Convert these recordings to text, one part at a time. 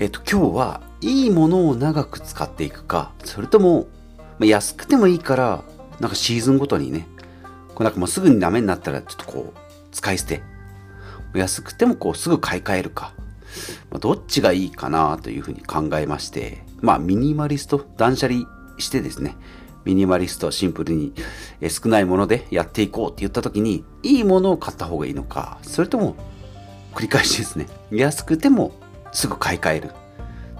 えっと、今日はいいものを長く使っていくか、それとも、まあ、安くてもいいから、なんかシーズンごとにね、こうなんかもうすぐにダメになったらちょっとこう、使い捨て。安くてもこうすぐ買い替えるか。まあ、どっちがいいかなというふうに考えまして、まあミニマリスト、断捨離してですね、ミニマリストシンプルに少ないものでやっていこうって言った時に、いいものを買った方がいいのか、それとも繰り返しですね、安くてもすぐ買い替える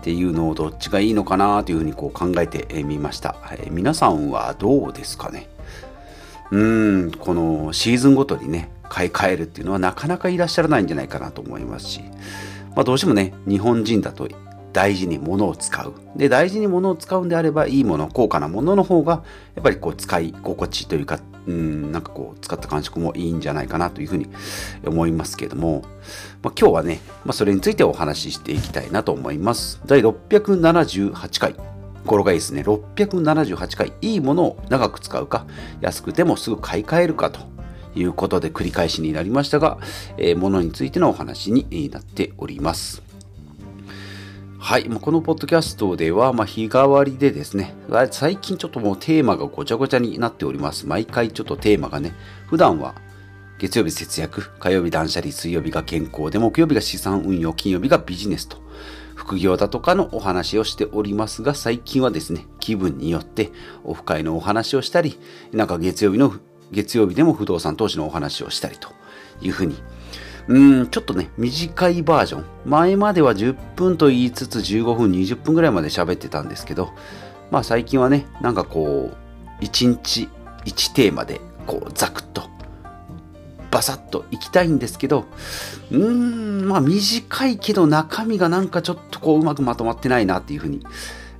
っていうのをどっちがいいのかなというふうにこう考えてみました。えー、皆さんはどうですかね？うん、このシーズンごとにね、買い替えるっていうのはなかなかいらっしゃらないんじゃないかなと思いますし、まあ、どうしてもね、日本人だと大事に物を使う。で、大事に物を使うんであれば、いいもの、高価なものの方が、やっぱりこう、使い心地というか、うん、なんかこう、使った感触もいいんじゃないかなというふうに思いますけども、まあ、今日はね、まあ、それについてお話ししていきたいなと思います。第678回。これがいいですね。678回。いいものを長く使うか、安くてもすぐ買い替えるかということで繰り返しになりましたが、えー、ものについてのお話になっております。はい。このポッドキャストでは、まあ、日替わりでですね、最近ちょっともうテーマがごちゃごちゃになっております。毎回ちょっとテーマがね、普段は月曜日節約、火曜日断捨離、水曜日が健康で、木曜日が資産運用、金曜日がビジネスと、副業だとかのお話をしておりますが、最近はですね、気分によってオフ会のお話をしたり、なんか月曜日の、月曜日でも不動産投資のお話をしたりというふうにうん、ちょっとね、短いバージョン。前までは10分と言いつつ15分、20分ぐらいまで喋ってたんですけど、まあ最近はね、なんかこう、1日1テーマで、こう、ザクッと、バサッといきたいんですけど、うーん、まあ短いけど中身がなんかちょっとこううまくまとまってないなっていうふうに、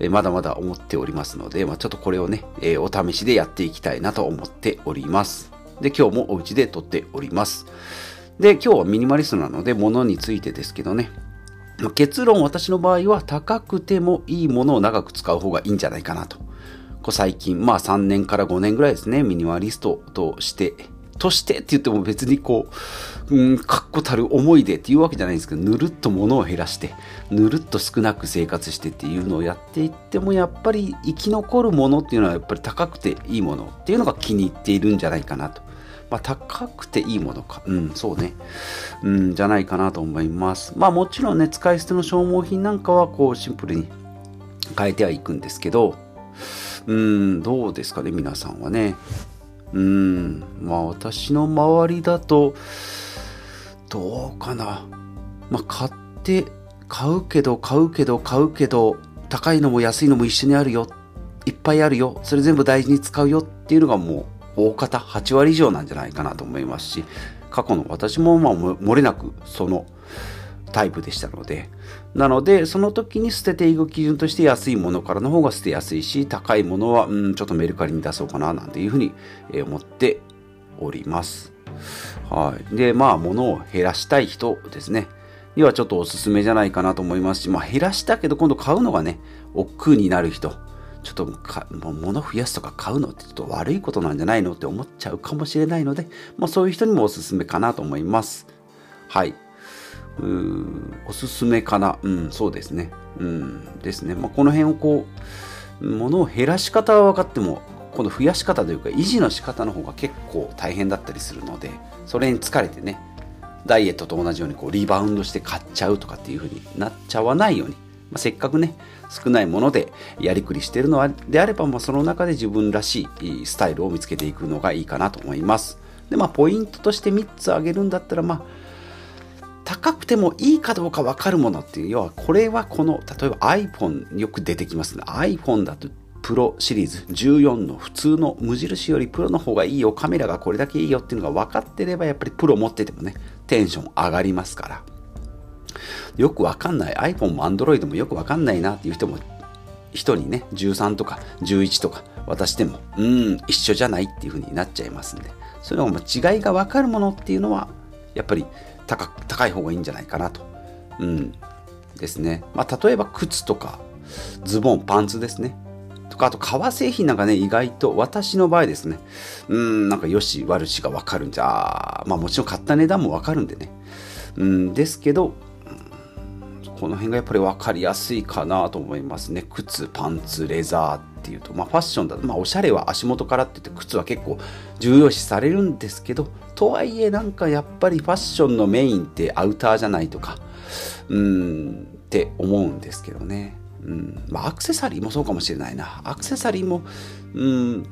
えまだまだ思っておりますので、まあ、ちょっとこれをね、えー、お試しでやっていきたいなと思っております。で、今日もお家で撮っております。で、今日はミニマリストなので、物についてですけどね。結論、私の場合は高くてもいいものを長く使う方がいいんじゃないかなと。こう最近、まあ3年から5年ぐらいですね、ミニマリストとして、としてって言っても別にこう、うん、確固たる思いでっていうわけじゃないんですけど、ぬるっと物を減らして、ぬるっと少なく生活してっていうのをやっていっても、やっぱり生き残るものっていうのはやっぱり高くていいものっていうのが気に入っているんじゃないかなと。まあ、高くていいものか。うん、そうね。うん、じゃないかなと思います。まあもちろんね、使い捨ての消耗品なんかはこうシンプルに変えてはいくんですけど、うん、どうですかね、皆さんはね。うん、まあ私の周りだと、どうかな。まあ買って、買うけど、買うけど、買うけど、高いのも安いのも一緒にあるよ。いっぱいあるよ。それ全部大事に使うよっていうのがもう大方8割以上なんじゃないかなと思いますし過去の私もまあ漏れなくそのタイプでしたのでなのでその時に捨てていく基準として安いものからの方が捨てやすいし高いものはうんちょっとメルカリに出そうかななんていうふうに思っております。はい。でまあ物を減らしたい人ですね。にはちょっとおすすめじゃないかなと思いますしまあ減らしたけど今度買うのがね億劫になる人。ちょっとかもう物増やすとか買うのってちょっと悪いことなんじゃないのって思っちゃうかもしれないので、まあ、そういう人にもおすすめかなと思います。はい。うおすすめかな。うん、そうですね。うん、ですね。まあ、この辺をこう、物を減らし方は分かっても、この増やし方というか維持の仕方の方が結構大変だったりするので、それに疲れてね、ダイエットと同じようにこうリバウンドして買っちゃうとかっていう風になっちゃわないように、まあ、せっかくね、少ないものでやりくりしているのであれば、まあ、その中で自分らしいスタイルを見つけていくのがいいかなと思います。で、まあ、ポイントとして3つ挙げるんだったら、まあ、高くてもいいかどうか分かるものっていう、要はこれはこの、例えば iPhone よく出てきますね。iPhone だとプロシリーズ14の普通の無印よりプロの方がいいよ、カメラがこれだけいいよっていうのが分かってれば、やっぱりプロ持っててもね、テンション上がりますから。よくわかんない。iPhone も Android もよくわかんないなっていう人も人にね13とか11とか渡してもうん一緒じゃないっていう風になっちゃいますんで。それは違いがわかるものっていうのはやっぱり高高い方がいいんじゃないかなと。うん。ですね。まあ例えば靴とかズボンパンツですね。とかあと革製品なんかね意外と私の場合ですね。うんなんかよし悪しがわかるんじゃ。まあもちろん買った値段もわかるんでね。うんですけどこの辺がやっぱり分かりやすいかなと思いますね。靴パンツレザーっていうと。まあファッションだとまあおしゃれは足元からって言って靴は結構重要視されるんですけどとはいえなんかやっぱりファッションのメインってアウターじゃないとかうんって思うんですけどね。うん。まあアクセサリーもそうかもしれないな。アクセサリーもうん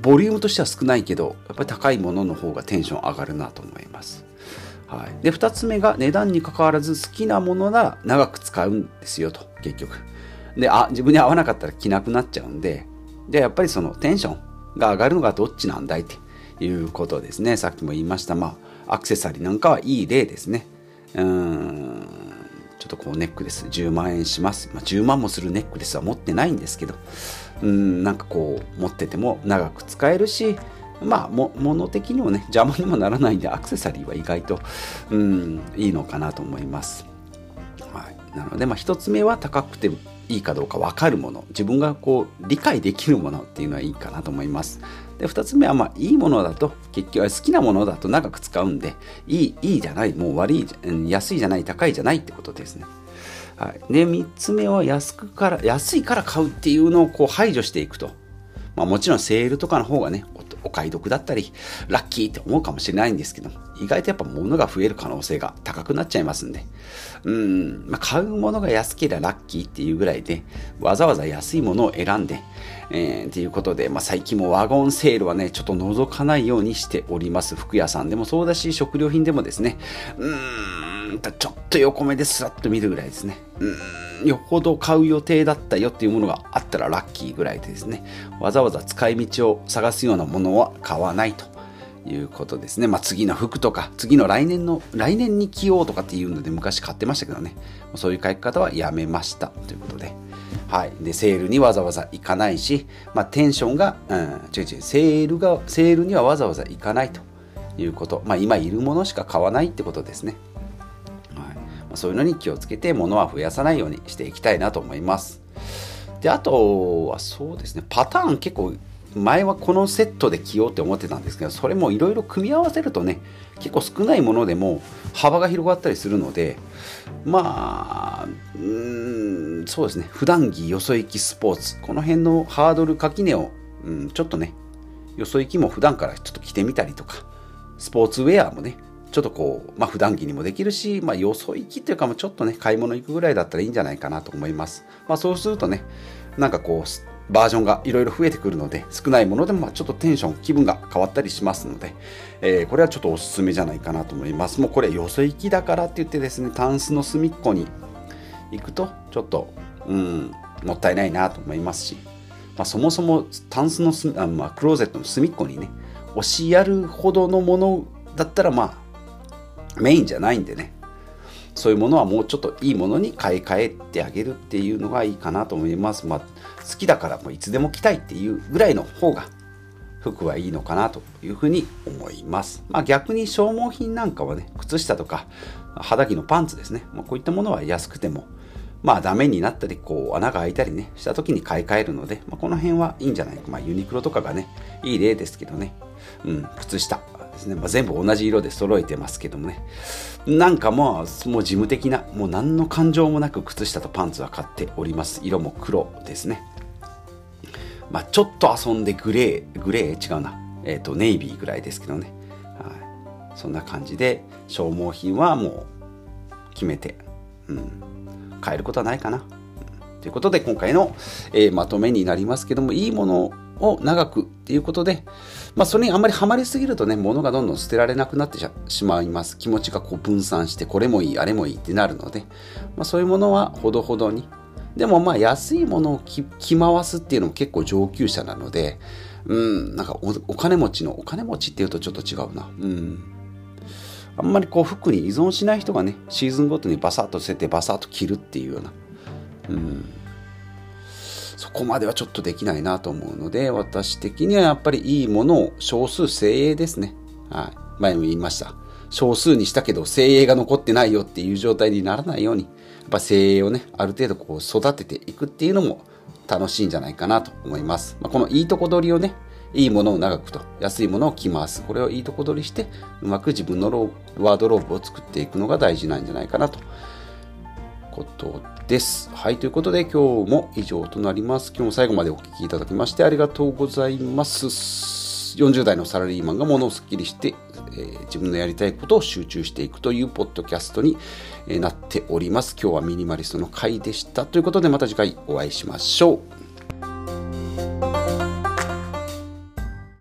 ボリュームとしては少ないけどやっぱり高いものの方がテンション上がるなと思います。はい、で2つ目が値段にかかわらず好きなものなら長く使うんですよと結局。であ自分に合わなかったら着なくなっちゃうんででやっぱりそのテンションが上がるのがどっちなんだいっていうことですね。さっきも言いました。まあアクセサリーなんかはいい例ですね。うん。ちょっとこうネックレス10万円します、まあ、10万もするネックレスは持ってないんですけど。うんなんかこう持ってても長く使えるしまあ物的にもね邪魔にもならないんでアクセサリーは意外とうんいいのかなと思います、はい、なのでまあ1つ目は高くていいかどうか分かるもの。自分がこう理解できるものっていうのはいいかなと思います。で2つ目はまあいいものだと結局は好きなものだと長く使うんでいいいいじゃないもう悪い安いじゃない高いじゃないってことですね。はい、で3つ目は安くから安いから買うっていうのをこう排除していくと、まあ、もちろんセールとかの方がねおお買い得だったり、ラッキーって思うかもしれないんですけど、意外とやっぱ物が増える可能性が高くなっちゃいますんで、うん、まあ、買うものが安ければラッキーっていうぐらいで、わざわざ安いものを選んで、えー、っていうことで、まあ、最近もワゴンセールはね、ちょっと覗かないようにしております。服屋さんでもそうだし、食料品でもですね、うーん、ちょっと横目ですらっと見るぐらいですね。うんよほど買う予定だったよっていうものがあったらラッキーぐらいでですね、わざわざ使い道を探すようなものは買わないということですね。まあ、次の服とか、次の来年の、来年に着ようとかっていうので昔買ってましたけどね、そういう買い方はやめましたということで。はい。で、セールにわざわざ行かないし、まあ、テンションが、うん、違う違う、セールが、セールにはわざわざ行かないということ。まあ、今いるものしか買わないってことですね。そういうのに気をつけて物は増やさないようにしていきたいなと思います。で、あとはそうですね、パターン結構前はこのセットで着ようって思ってたんですけど、それもいろいろ組み合わせるとね、結構少ないものでも幅が広がったりするので、まあ、うーん、そうですね、普段着、よそ行きスポーツ、この辺のハードル垣根を、うん、ちょっとね、よそ行きも普段からちょっと着てみたりとか、スポーツウェアもね、ちょっとこう、まあ、普段着にもできるし、まあ、よそ行きっていうか、もちょっとね、買い物行くぐらいだったらいいんじゃないかなと思います。まあ、そうするとね、なんかこう、バージョンがいろいろ増えてくるので、少ないものでもちょっとテンション、気分が変わったりしますので、えー、これはちょっとおすすめじゃないかなと思います。もうこれ、よそ行きだからって言ってですね、タンスの隅っこに行くと、ちょっと、うん、もったいないなと思いますし、まあ、そもそもタンスのあ、まあ、クローゼットの隅っこにね、押しやるほどのものだったら、まあ、メインじゃないんでねそういうものはもうちょっといいものに買い替えてあげるっていうのがいいかなと思います。まあ、好きだからもういつでも着たいっていうぐらいの方が服はいいのかなというふうに思います。まあ、逆に消耗品なんかはね、靴下とか肌着のパンツですね。まあ、こういったものは安くてもまあダメになったり、こう穴が開いたりね、した時に買い替えるので、まあ、この辺はいいんじゃないか。まあユニクロとかがね、いい例ですけどね。うん、靴下ですね。まあ、全部同じ色で揃えてますけどもね。なんかまあ、もう事務的な、もう何の感情もなく靴下とパンツは買っております。色も黒ですね。まあちょっと遊んでグレー、グレー違うな。えっ、ー、と、ネイビーぐらいですけどね。はい。そんな感じで、消耗品はもう決めて、うん。変えることはないかな。ということで今回の、えー、まとめになりますけどもいいものを長くっていうことで、まあ、それにあんまりハマりすぎるとね物がどんどん捨てられなくなってしまいます。気持ちがこう分散してこれもいいあれもいいってなるので、まあ、そういうものはほどほどに。でもまあ安いものを着回すっていうのも結構上級者なのでうんなんかお金持ちのお金持ちっていうとちょっと違うな。うん。あんまりこう服に依存しない人がねシーズンごとにバサッと捨ててバサッと着るっていうような。うん。そこまではちょっとできないなと思うので私的にはやっぱりいいものを少数精鋭ですね。はい。前も言いました。少数にしたけど精鋭が残ってないよっていう状態にならないようにやっぱ精鋭をねある程度こう育てていくっていうのも楽しいんじゃないかなと思います、まあ、このいいとこ取りをねいいものを長くと安いものを着回す。これをいいとこ取りしてうまく自分のワードローブを作っていくのが大事なんじゃないかなと。ことです。はい、ということで今日も以上となります。今日も最後までお聴きいただきましてありがとうございます。40代のサラリーマンが物をすっきりして、えー、自分のやりたいことを集中していくというポッドキャストになっております。今日はミニマリストの回でした。ということでまた次回お会いしましょう。